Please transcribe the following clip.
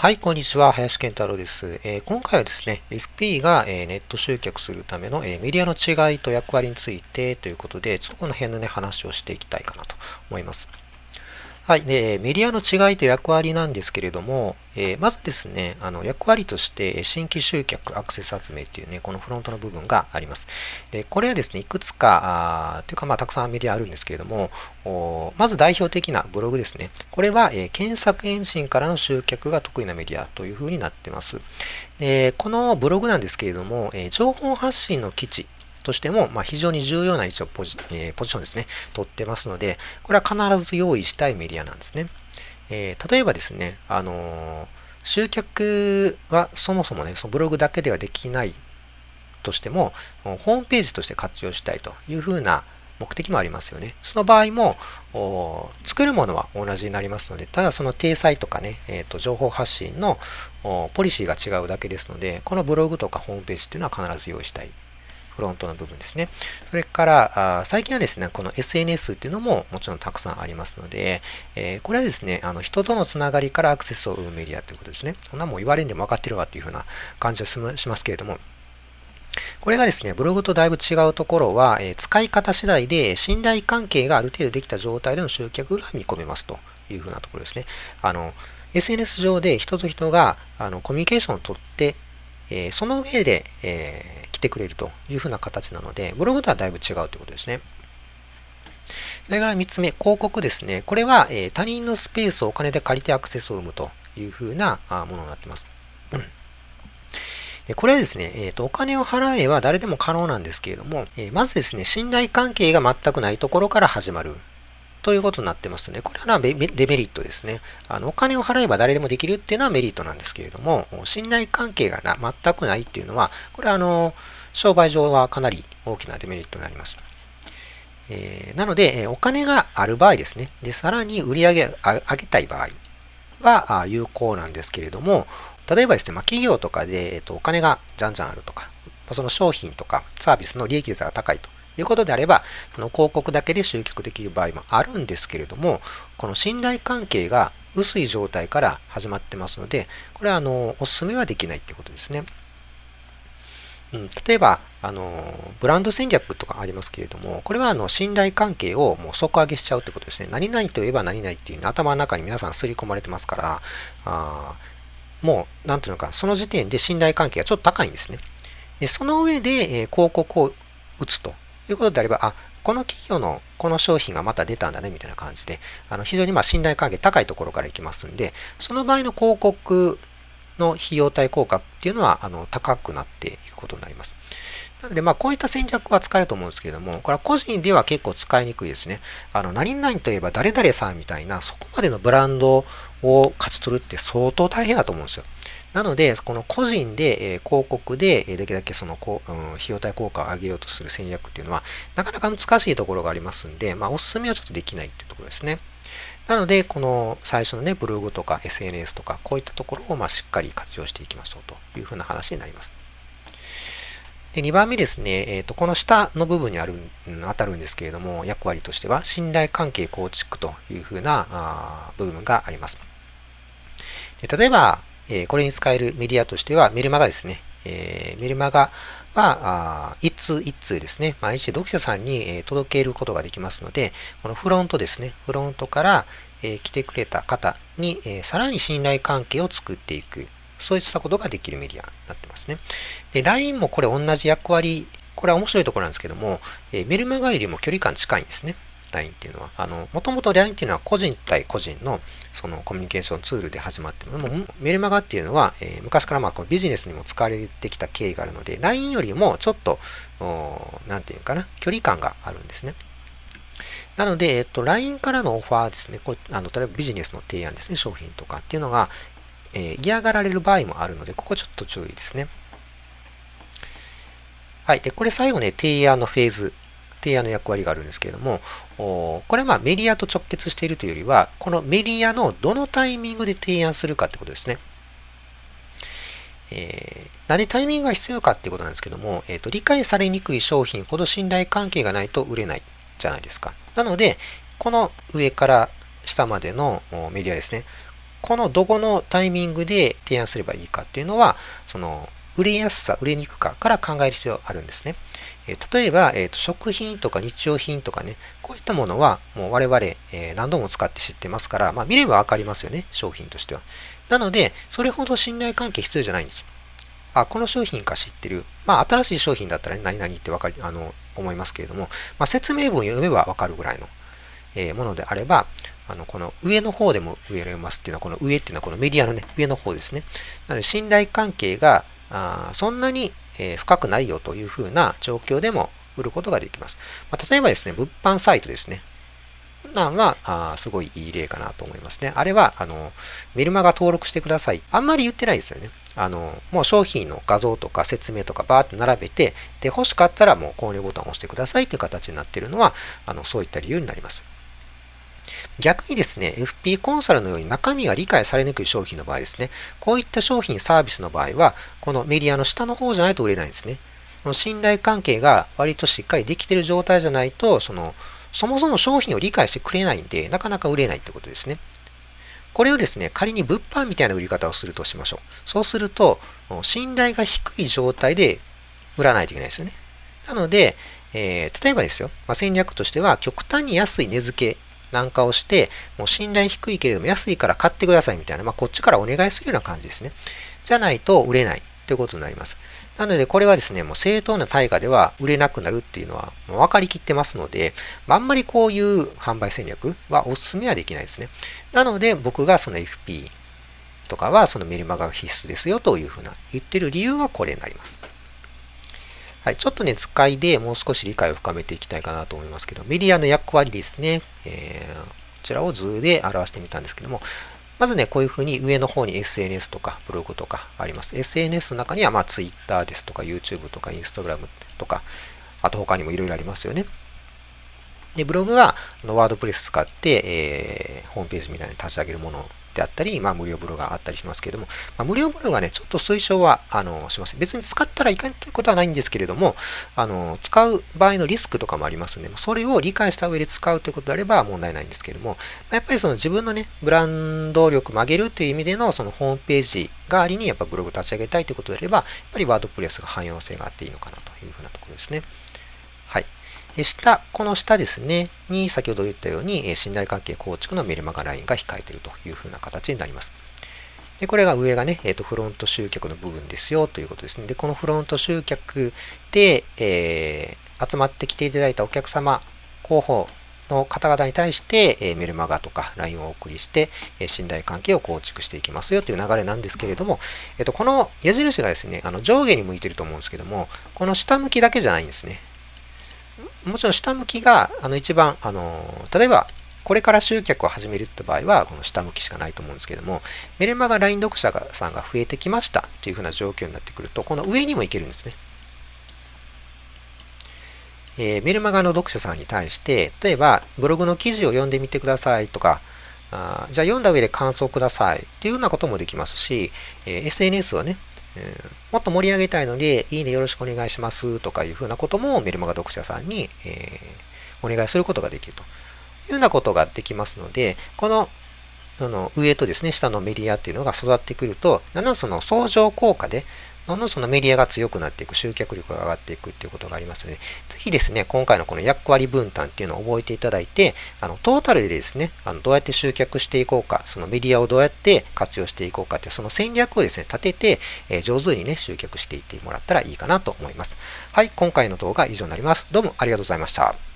はい、こんにちは。林健太郎です。えー、今回はですね、FP が、えー、ネット集客するための、えー、メディアの違いと役割についてということで、ちょっとこの辺のね、話をしていきたいかなと思います。はい。で、メディアの違いと役割なんですけれども、えー、まずですね、あの役割として新規集客、アクセス集めっていうね、このフロントの部分があります。で、これはですね、いくつか、あというかまあたくさんメディアあるんですけれども、まず代表的なブログですね。これは、えー、検索エンジンからの集客が得意なメディアというふうになってます。で、このブログなんですけれども、えー、情報発信の基地、としても、まあ、非常に重要な位置をポジ,、えー、ポジションですね、取ってますので、これは必ず用意したいメディアなんですね。えー、例えばですね、あのー、集客はそもそもね、そのブログだけではできないとしても、ホームページとして活用したいというふうな目的もありますよね。その場合も、作るものは同じになりますので、ただその体裁とかね、えー、と情報発信のポリシーが違うだけですので、このブログとかホームページっていうのは必ず用意したいフロントの部分ですね。それから、あ最近はですね、この SNS っていうのももちろんたくさんありますので、えー、これはですね、あの人とのつながりからアクセスを生むメディアということですね。そんなもん言われんでも分かってるわっていうふうな感じはしますけれども、これがですね、ブログとだいぶ違うところは、えー、使い方次第で信頼関係がある程度できた状態での集客が見込めますというふうなところですね。あの、SNS 上で人と人があのコミュニケーションをとって、えー、その上で、え、来てくれるというふうな形なので、ブログとはだいぶ違うということですね。それから3つ目、広告ですね。これは、えー、他人のスペースをお金で借りてアクセスを生むというふうなものになっています。これはですね、えーと、お金を払えば誰でも可能なんですけれども、えー、まずですね、信頼関係が全くないところから始まるということになってますので、これはデメリットですね。あのお金を払えば誰でもできるっていうのはメリットなんですけれども、信頼関係がな全くないっていうのは、これはあの商売上はかなり大きなデメリットになります。えー、なので、お金がある場合ですね。で、さらに売り上げ上げたい場合は有効なんですけれども、例えばですね、まあ、企業とかで、えっと、お金がじゃんじゃんあるとか、その商品とかサービスの利益率が高いということであれば、その広告だけで集客できる場合もあるんですけれども、この信頼関係が薄い状態から始まってますので、これはあのお勧めはできないってことですね。うん、例えば、あの、ブランド戦略とかありますけれども、これはあの信頼関係をもう底上げしちゃうってことですね。何々といえば何々っていうの頭の中に皆さん刷り込まれてますから、あもう、なんていうのか、その時点で信頼関係がちょっと高いんですね。でその上で、えー、広告を打つということであれば、あ、この企業のこの商品がまた出たんだね、みたいな感じで、あの非常にま信頼関係高いところからいきますんで、その場合の広告の費用対効果っていうのはあの高くなっていくことになります。なので、まあ、こういった戦略は使えると思うんですけれども、これは個人では結構使いにくいですね。あの、何々といえば誰々さんみたいな、そこまでのブランドを勝ち取るって相当大変だと思うんですよ。なので、この個人で、え広告で、えできるだけそのこ、うん、費用対効果を上げようとする戦略っていうのは、なかなか難しいところがありますんで、まあ、おすすめはちょっとできないっていうところですね。なので、この最初のね、ブログとか SNS とか、こういったところをまあしっかり活用していきましょうというふうな話になります。で、2番目ですね、え、ー、と、この下の部分にある、うん、当たるんですけれども、役割としては、信頼関係構築というふうなあ部分があります。で例えば、えこれに使えるメディアとしては、メルマガですね。えメルマガは、一通一通ですね、毎日読者さんに、え届けることができますので、このフロントですね、フロントから、え来てくれた方に、えさらに信頼関係を作っていく。そういったことができるメディアになってますね。で、LINE もこれ同じ役割、これは面白いところなんですけども、えメルマガよりも距離感近いんですね。LINE っていうのは。あの、もともと LINE っていうのは個人対個人のそのコミュニケーションツールで始まっても、もメルマガっていうのは、えー、昔からまあこうビジネスにも使われてきた経緯があるので、LINE よりもちょっと、なんていうかな、距離感があるんですね。なので、えっと、LINE からのオファーですね、こうあの例えばビジネスの提案ですね、商品とかっていうのが、えー、嫌がられる場合もあるので、ここちょっと注意ですね。はい。で、これ最後ね、提案のフェーズ提案の役割があるんですけれども、これはまあメディアと直結しているというよりは、このメディアのどのタイミングで提案するかってことですね。えー、何でタイミングが必要かっていうことなんですけども、えーと、理解されにくい商品ほど信頼関係がないと売れないじゃないですか。なので、この上から下までのメディアですね。このどこのタイミングで提案すればいいかっていうのは、その、売れやすさ、売れにくかから考える必要があるんですね。え例えば、えーと、食品とか日用品とかね、こういったものはもう我々、えー、何度も使って知ってますから、まあ、見ればわかりますよね、商品としては。なので、それほど信頼関係必要じゃないんです。あ、この商品か知ってる。まあ、新しい商品だったら、ね、何々ってわかり、あの、思いますけれども、まあ、説明文読めばわかるぐらいの、えー、ものであれば、あの、この上の方でも上読ますっていうのは、この上っていうのはこのメディアのね、上の方ですね。なので、信頼関係が、あそんなに、えー、深くないよというふうな状況でも売ることができます。まあ、例えばですね、物販サイトですね。なんは、あすごいいい例かなと思いますね。あれは、あの、メルマガ登録してください。あんまり言ってないですよね。あの、もう商品の画像とか説明とかバーって並べて、で、欲しかったらもう購入ボタンを押してくださいっていう形になっているのは、あの、そういった理由になります。逆にですね、FP コンサルのように中身が理解されにくい商品の場合ですね、こういった商品、サービスの場合は、このメディアの下の方じゃないと売れないんですね。その信頼関係が割としっかりできている状態じゃないと、その、そもそも商品を理解してくれないんで、なかなか売れないってことですね。これをですね、仮に物販みたいな売り方をするとしましょう。そうすると、信頼が低い状態で売らないといけないですよね。なので、えー、例えばですよ、まあ、戦略としては、極端に安い値付けなんかをして、もう信頼低いけれども安いから買ってくださいみたいな、まあ、こっちからお願いするような感じですね。じゃないと売れないということになります。なので、これはですね、もう正当な対価では売れなくなるっていうのはもう分かりきってますので、あんまりこういう販売戦略はお勧めはできないですね。なので、僕がその FP とかはそのメルマガが必須ですよというふうな言ってる理由はこれになります。はい、ちょっとね、使いでもう少し理解を深めていきたいかなと思いますけど、メディアの役割ですね。えー、こちらを図で表してみたんですけども、まずね、こういうふうに上の方に SNS とかブログとかあります。SNS の中には、まあ、Twitter ですとか YouTube とか Instagram とか、あと他にもいろいろありますよね。で、ブログは、ワードプレス使って、えー、ホームページみたいに立ち上げるものであったり、まあ、無料ブログがあったりしますけれども、まあ、無料ブログはね、ちょっと推奨は、あの、しません。別に使ったらいかんということはないんですけれども、あの、使う場合のリスクとかもありますので、それを理解した上で使うということであれば問題ないんですけれども、やっぱりその自分のね、ブランド力曲げるという意味での、そのホームページ代わりにやっぱブログ立ち上げたいということであれば、やっぱりワードプレスが汎用性があっていいのかなというふうなところですね。下、この下ですね、に先ほど言ったように、信頼関係構築のメルマガラインが控えているというふうな形になります。でこれが上がね、えーと、フロント集客の部分ですよということですね。で、このフロント集客で、えー、集まってきていただいたお客様、候補の方々に対して、えー、メルマガとか LINE をお送りして、えー、信頼関係を構築していきますよという流れなんですけれども、えーと、この矢印がですね、あの上下に向いてると思うんですけども、この下向きだけじゃないんですね。もちろん下向きがあの一番、あの例えばこれから集客を始めるって場合は、この下向きしかないと思うんですけども、メルマガ LINE 読者さんが増えてきましたというふうな状況になってくると、この上にもいけるんですね。えー、メルマガの読者さんに対して、例えば、ブログの記事を読んでみてくださいとか、あじゃあ読んだ上で感想くださいっていうようなこともできますし、えー、SNS をね、えー、もっと盛り上げたいので、いいねよろしくお願いしますとかいうふうなこともメルマガ読者さんに、えー、お願いすることができると。いうようなことができますので、このあの上とですね、下のメディアっていうのが育ってくると、だんだんその相乗効果で、どんどんそのメディアが強くなっていく、集客力が上がっていくっていうことがありますので、ぜひですね、今回のこの役割分担っていうのを覚えていただいて、あの、トータルでですね、あの、どうやって集客していこうか、そのメディアをどうやって活用していこうかっていう、その戦略をですね、立てて、えー、上手にね、集客していってもらったらいいかなと思います。はい、今回の動画は以上になります。どうもありがとうございました。